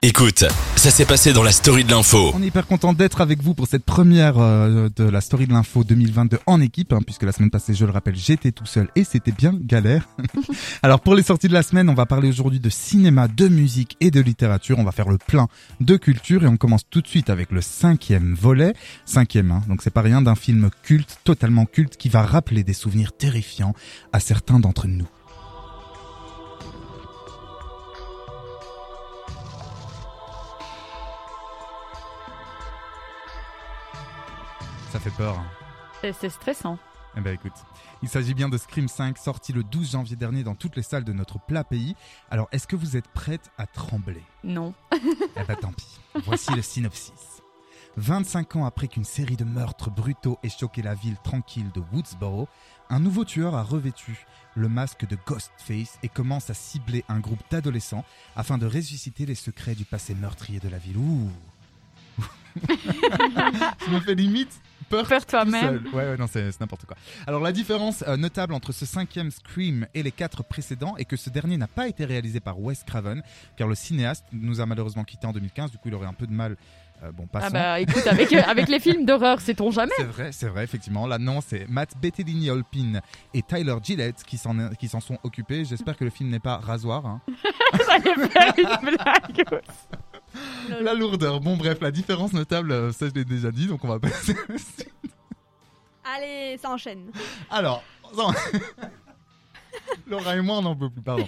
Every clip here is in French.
Écoute, ça s'est passé dans la story de l'info. On est hyper content d'être avec vous pour cette première euh, de la story de l'info 2022 en équipe, hein, puisque la semaine passée, je le rappelle, j'étais tout seul et c'était bien galère. Alors pour les sorties de la semaine, on va parler aujourd'hui de cinéma, de musique et de littérature. On va faire le plein de culture et on commence tout de suite avec le cinquième volet, cinquième, hein, donc c'est pas rien d'un film culte, totalement culte, qui va rappeler des souvenirs terrifiants à certains d'entre nous. Ça fait peur. C'est- C'est stressant. Eh ben écoute, il s'agit bien de Scream 5, sorti le 12 janvier dernier dans toutes les salles de notre plat pays. Alors, est-ce que vous êtes prête à trembler? Non. Eh ben tant pis. Voici le synopsis. 25 ans après qu'une série de meurtres brutaux ait choqué la ville tranquille de Woodsboro, un nouveau tueur a revêtu le masque de Ghostface et commence à cibler un groupe d'adolescents afin de ressusciter les secrets du passé meurtrier de la ville. Ouh Je me fais limite peur Peur toi-même. Ouais, ouais, non, c'est n'importe quoi. Alors, la différence euh, notable entre ce cinquième Scream et les quatre précédents est que ce dernier n'a pas été réalisé par Wes Craven, car le cinéaste nous a malheureusement quitté en 2015. Du coup, il aurait un peu de mal. Euh, bon, passons. Ah bah écoute, avec, avec les films d'horreur, sait-on jamais? C'est vrai, c'est vrai, effectivement. Là, non, c'est Matt Bettinelli-Olpin et Tyler Gillette qui s'en sont occupés. J'espère que le film n'est pas rasoir. hein. J'allais faire une blague. La lourdeur. Bon, bref, la différence notable, euh, ça je l'ai déjà dit, donc on va passer. Allez, ça enchaîne. Alors, non. Laura et moi, on n'en peut plus, pardon.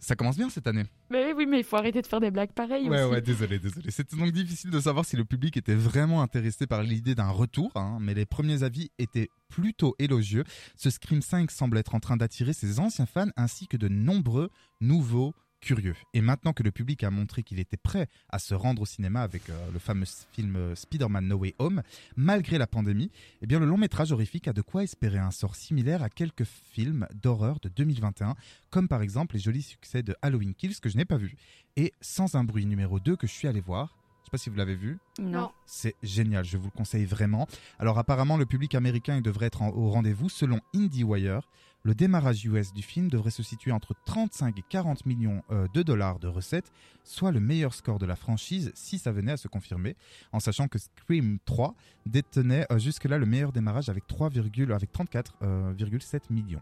Ça commence bien cette année. Mais oui, mais il faut arrêter de faire des blagues pareilles Ouais, aussi. ouais, désolé, désolé. C'était donc difficile de savoir si le public était vraiment intéressé par l'idée d'un retour, hein, mais les premiers avis étaient plutôt élogieux. Ce Scream 5 semble être en train d'attirer ses anciens fans ainsi que de nombreux nouveaux curieux. Et maintenant que le public a montré qu'il était prêt à se rendre au cinéma avec euh, le fameux film euh, Spider-Man No Way Home, malgré la pandémie, eh bien le long métrage horrifique a de quoi espérer un sort similaire à quelques films d'horreur de 2021, comme par exemple les jolis succès de Halloween Kills que je n'ai pas vu et Sans un bruit numéro 2 que je suis allé voir. Je sais pas si vous l'avez vu. Non. C'est génial, je vous le conseille vraiment. Alors apparemment, le public américain il devrait être en- au rendez-vous. Selon IndieWire, le démarrage US du film devrait se situer entre 35 et 40 millions euh, de dollars de recettes, soit le meilleur score de la franchise si ça venait à se confirmer, en sachant que Scream 3 détenait euh, jusque-là le meilleur démarrage avec 3, avec 34,7 millions.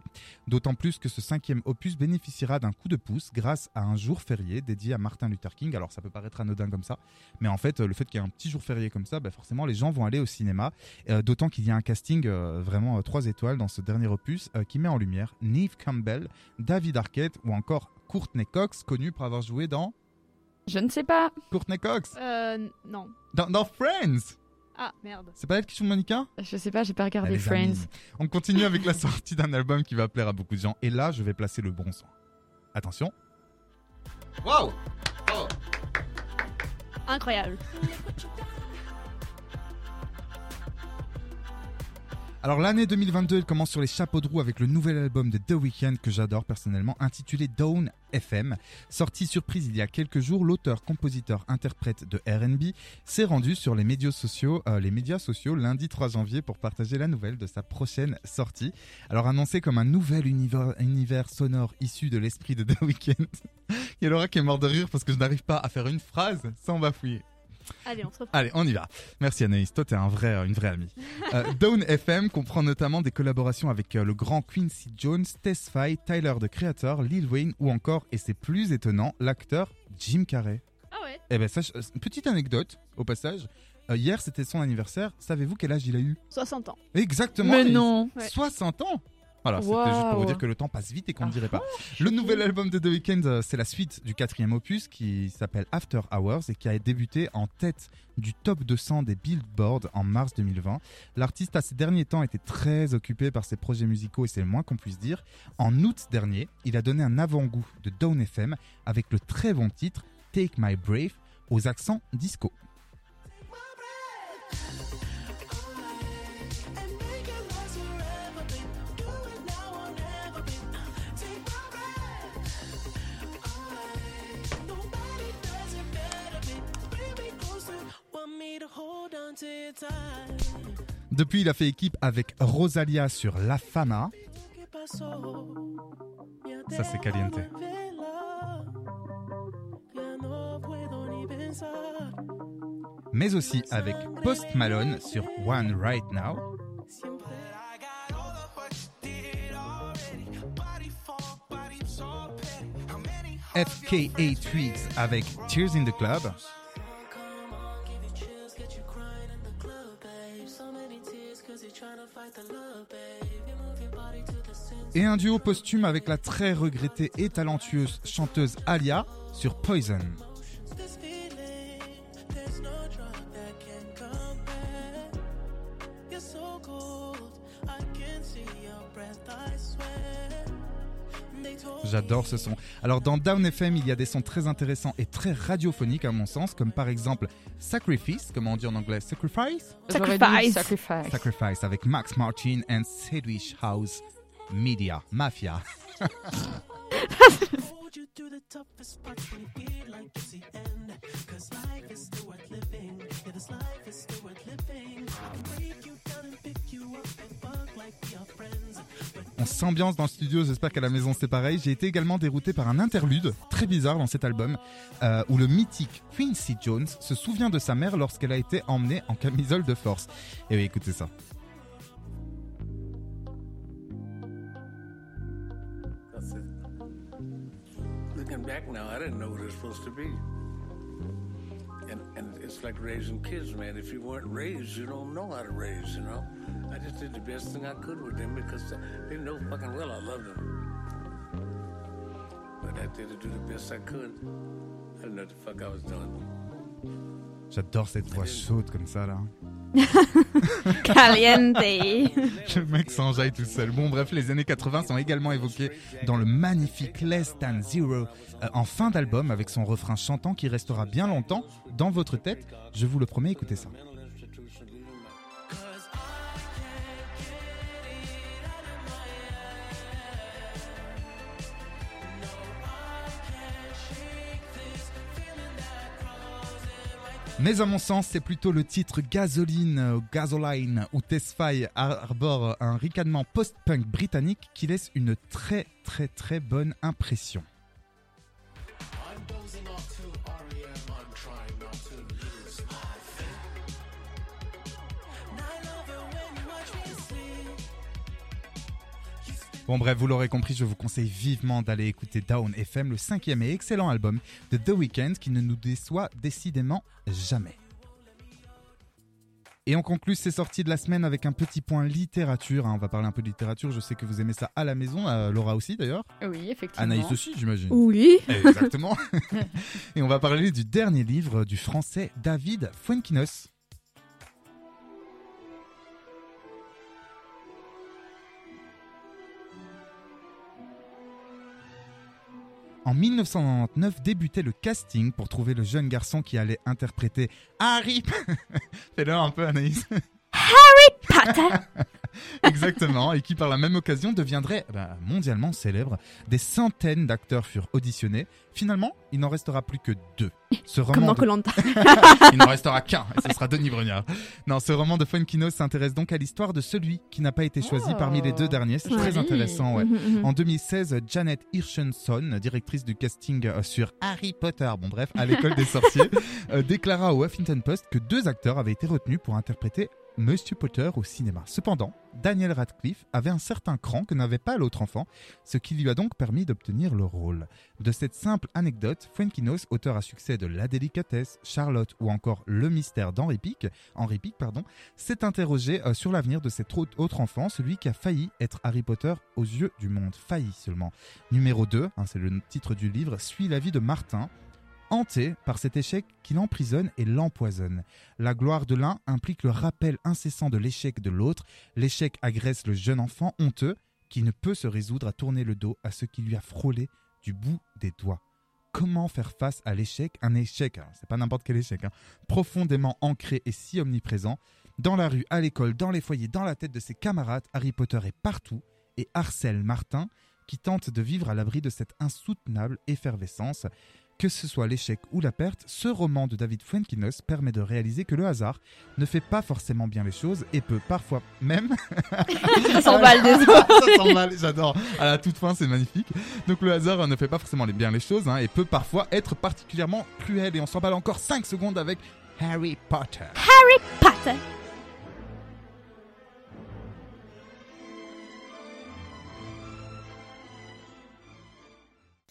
D'autant plus que ce cinquième opus bénéficiera d'un coup de pouce grâce à un jour férié dédié à Martin Luther King. Alors ça peut paraître anodin comme ça, mais en fait, euh, le fait qu'il y ait un petit jour férié comme ça, bah, forcément, les gens vont aller au cinéma. Euh, D'autant qu'il y a un casting euh, vraiment 3 étoiles dans ce dernier opus euh, qui met en lumière Neve Campbell, David Arquette ou encore Courtney Cox, connu pour avoir joué dans Je ne sais pas. Courtney Cox Euh, non. dans, dans Friends. Ah, merde. C'est pas elle qui joue Monica? Je sais pas, j'ai pas regardé Friends. amis, On continue avec la sortie d'un album qui va plaire à beaucoup de gens. Et là, je vais placer le bon son. Attention. Waouh Incroyable. Alors l'année 2022, elle commence sur les chapeaux de roue avec le nouvel album de The Weeknd que j'adore personnellement, intitulé Down FM. Sorti surprise il y a quelques jours, l'auteur, compositeur, interprète de R&B s'est rendu sur les médias sociaux, euh, les médias sociaux lundi 3 janvier pour partager la nouvelle de sa prochaine sortie. Alors annoncé comme un nouvel univers, sonore issu de l'esprit de The Weeknd. il y Laura qui est mort de rire parce que je n'arrive pas à faire une phrase sans bafouiller. Allez, on se reprend. Allez, on y va. Merci Anaïs, toi t'es un vrai, une vraie amie. Euh, Down FM comprend notamment des collaborations avec euh, le grand Quincy Jones, Tesfaye, Tyler the Creator, Lil Wayne ou encore, et c'est plus étonnant, l'acteur Jim Carrey. Ah ouais Eh ben, euh, petite anecdote au passage. Euh, hier c'était son anniversaire. Savez-vous quel âge il a eu? 60 ans. Exactement. Mais non. Ouais. 60 ans? Voilà, c'était juste pour vous dire que le temps passe vite et qu'on ne Ah, dirait pas. Le nouvel album de The Weeknd, euh, c'est la suite du quatrième opus qui s'appelle After Hours et qui a débuté en tête du top 200 des Billboard en mars 2020. L'artiste a ces derniers temps été très occupé par ses projets musicaux et c'est le moins qu'on puisse dire. En août dernier, il a donné un avant-goût de Down FM avec le très bon titre Take My Brave aux accents disco. Depuis, il a fait équipe avec Rosalia sur La Fama. Ça, c'est caliente. mais aussi avec Post Malone sur One Right Now. FKA Twigs avec Tears in the Club. Et un duo posthume avec la très regrettée et talentueuse chanteuse Alia sur Poison. J'adore ce son. Alors dans Down FM, il y a des sons très intéressants et très radiophoniques à mon sens, comme par exemple Sacrifice, comment on dit en anglais Sacrifice? Sacrifice. Sacrifice avec Max Martin and Sedwish House Media, Mafia. On s'ambiance dans le studio, j'espère qu'à la maison c'est pareil. J'ai été également dérouté par un interlude très bizarre dans cet album euh, où le mythique Quincy Jones se souvient de sa mère lorsqu'elle a été emmenée en camisole de force. Et oui, écoutez ça. Looking back now, I didn't know what it was supposed to be. And and it's like raising kids, man. If you weren't raised, you don't know how to raise, you know. I just did the best thing I could with them because they know fucking well I loved them. But I did to do the best I could. I didn't know what the fuck I was doing. J'adore cette voix chaude comme ça là. Caliente. Le mec s'enjaille tout seul. Bon, bref, les années 80 sont également évoquées dans le magnifique Less Than Zero euh, en fin d'album avec son refrain chantant qui restera bien longtemps dans votre tête. Je vous le promets, écoutez ça. Mais à mon sens, c'est plutôt le titre Gasoline, euh, Gasoline ou Tesfaye arbore un ricanement post-punk britannique qui laisse une très très très bonne impression. Bon bref, vous l'aurez compris, je vous conseille vivement d'aller écouter Down FM, le cinquième et excellent album de The Weeknd qui ne nous déçoit décidément jamais. Et on conclut ces sorties de la semaine avec un petit point littérature. hein. On va parler un peu de littérature. Je sais que vous aimez ça à la maison. euh, Laura aussi d'ailleurs. Oui, effectivement. Anaïs aussi, j'imagine. Oui. Exactement. Et on va parler du dernier livre du français David Fuenquinos. En 1999 débutait le casting pour trouver le jeune garçon qui allait interpréter Harry. Fais-le un peu Anaïs. Potter. Exactement, et qui par la même occasion deviendrait bah, mondialement célèbre. Des centaines d'acteurs furent auditionnés. Finalement, il n'en restera plus que deux. Ce Comme roman dans de- Colanta. il n'en restera qu'un, et ce sera Denis Brognard. Non, ce roman de Fuenquinos s'intéresse donc à l'histoire de celui qui n'a pas été choisi Oh, parmi les deux derniers. C'est très intéressant, ouais. Mhm, mhm. En 2016, Janet Hirshenson, directrice du casting euh, sur Harry Potter, bon bref, à l'école des sorciers, euh, déclara au Huffington Post que deux acteurs avaient été retenus pour interpréter Monsieur Potter au cinéma. Cependant, Daniel Radcliffe avait un certain cran que n'avait pas l'autre enfant, ce qui lui a donc permis d'obtenir le rôle. De cette simple anecdote, Fuenquinos, auteur à succès de La délicatesse, Charlotte ou encore Le mystère d'Henri Pic, Henri Pic s'est interrogé euh, sur l'avenir de cet autre autre enfant, celui qui a failli être Harry Potter aux yeux du monde. Failli seulement. Numéro 2, hein, c'est le titre du livre, suit la vie de Martin, hanté par cet échec qui l'emprisonne et l'empoisonne. La gloire de l'un implique le rappel incessant de l'échec de l'autre. L'échec agresse le jeune enfant honteux qui ne peut se résoudre à tourner le dos à ce qui lui a frôlé du bout des doigts. Comment faire face à l'échec Un échec, hein, c'est pas n'importe quel échec, hein, profondément ancré et si omniprésent. Dans la rue, à l'école, dans les foyers, dans la tête de ses camarades, Harry Potter est partout et harcèle Martin qui tente de vivre à l'abri de cette insoutenable effervescence. Que ce soit l'échec ou la perte, ce roman de David Fuenkinos permet de réaliser que le hasard ne fait pas forcément bien les choses et peut parfois même Ça s'emballe, désolé. ça s'emballe, j'adore. À la toute fin, c'est magnifique. Donc le hasard ne fait pas forcément bien les choses hein, et peut parfois être particulièrement cruel. Et on s'emballe encore 5 secondes avec Harry Potter. Potter.